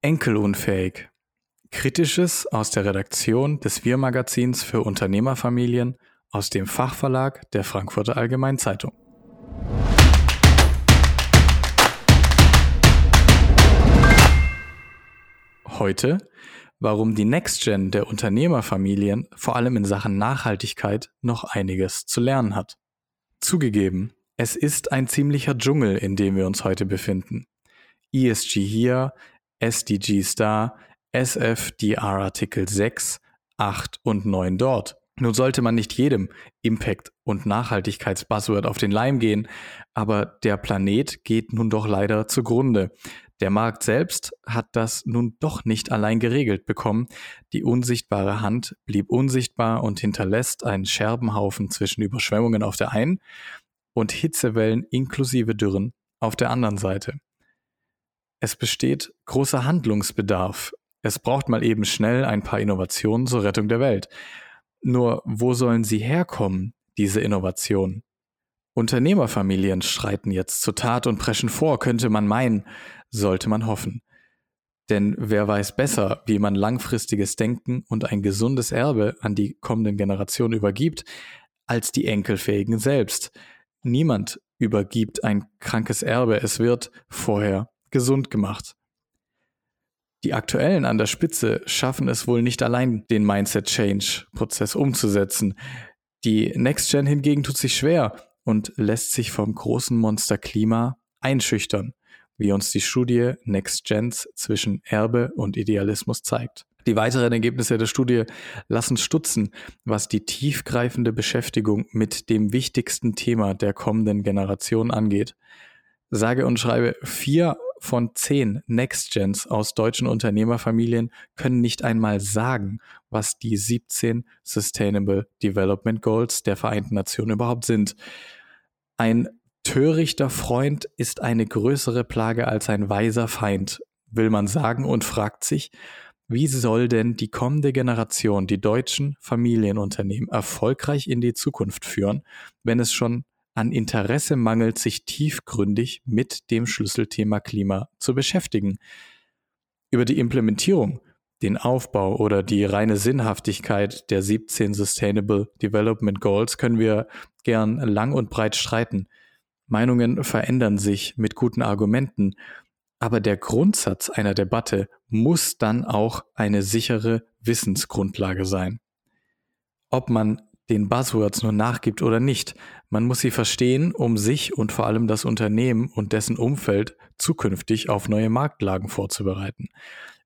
Enkelunfähig. Kritisches aus der Redaktion des Wir-Magazins für Unternehmerfamilien aus dem Fachverlag der Frankfurter Allgemeinen Zeitung. Heute, warum die Next Gen der Unternehmerfamilien vor allem in Sachen Nachhaltigkeit noch einiges zu lernen hat. Zugegeben, es ist ein ziemlicher Dschungel, in dem wir uns heute befinden. ESG hier, SDGs da, SFDR Artikel 6, 8 und 9 dort. Nun sollte man nicht jedem Impact- und Nachhaltigkeitsbuzzword auf den Leim gehen, aber der Planet geht nun doch leider zugrunde. Der Markt selbst hat das nun doch nicht allein geregelt bekommen. Die unsichtbare Hand blieb unsichtbar und hinterlässt einen Scherbenhaufen zwischen Überschwemmungen auf der einen und Hitzewellen inklusive Dürren auf der anderen Seite. Es besteht großer Handlungsbedarf. Es braucht mal eben schnell ein paar Innovationen zur Rettung der Welt. Nur wo sollen sie herkommen, diese Innovationen? Unternehmerfamilien schreiten jetzt zur Tat und preschen vor, könnte man meinen, sollte man hoffen. Denn wer weiß besser, wie man langfristiges Denken und ein gesundes Erbe an die kommenden Generationen übergibt, als die Enkelfähigen selbst. Niemand übergibt ein krankes Erbe, es wird vorher gesund gemacht. Die Aktuellen an der Spitze schaffen es wohl nicht allein, den Mindset-Change-Prozess umzusetzen. Die Next Gen hingegen tut sich schwer und lässt sich vom großen Monster Klima einschüchtern, wie uns die Studie Next Gens zwischen Erbe und Idealismus zeigt. Die weiteren Ergebnisse der Studie lassen stutzen, was die tiefgreifende Beschäftigung mit dem wichtigsten Thema der kommenden Generation angeht. Sage und schreibe, vier von zehn Next Gens aus deutschen Unternehmerfamilien können nicht einmal sagen, was die 17 Sustainable Development Goals der Vereinten Nationen überhaupt sind. Ein törichter Freund ist eine größere Plage als ein weiser Feind, will man sagen und fragt sich, wie soll denn die kommende Generation die deutschen Familienunternehmen erfolgreich in die Zukunft führen, wenn es schon an Interesse mangelt, sich tiefgründig mit dem Schlüsselthema Klima zu beschäftigen. Über die Implementierung, den Aufbau oder die reine Sinnhaftigkeit der 17 Sustainable Development Goals können wir gern lang und breit streiten. Meinungen verändern sich mit guten Argumenten, aber der Grundsatz einer Debatte muss dann auch eine sichere Wissensgrundlage sein. Ob man den Buzzwords nur nachgibt oder nicht. Man muss sie verstehen, um sich und vor allem das Unternehmen und dessen Umfeld zukünftig auf neue Marktlagen vorzubereiten.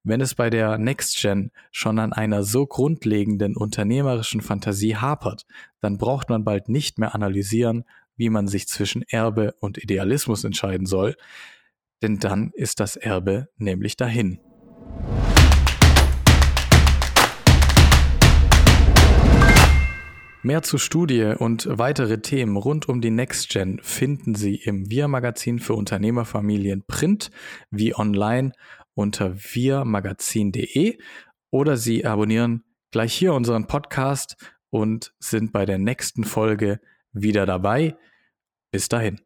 Wenn es bei der Next Gen schon an einer so grundlegenden unternehmerischen Fantasie hapert, dann braucht man bald nicht mehr analysieren, wie man sich zwischen Erbe und Idealismus entscheiden soll, denn dann ist das Erbe nämlich dahin. Mehr zur Studie und weitere Themen rund um die Next Gen finden Sie im Wir-Magazin für Unternehmerfamilien Print wie online unter wirmagazin.de oder Sie abonnieren gleich hier unseren Podcast und sind bei der nächsten Folge wieder dabei. Bis dahin.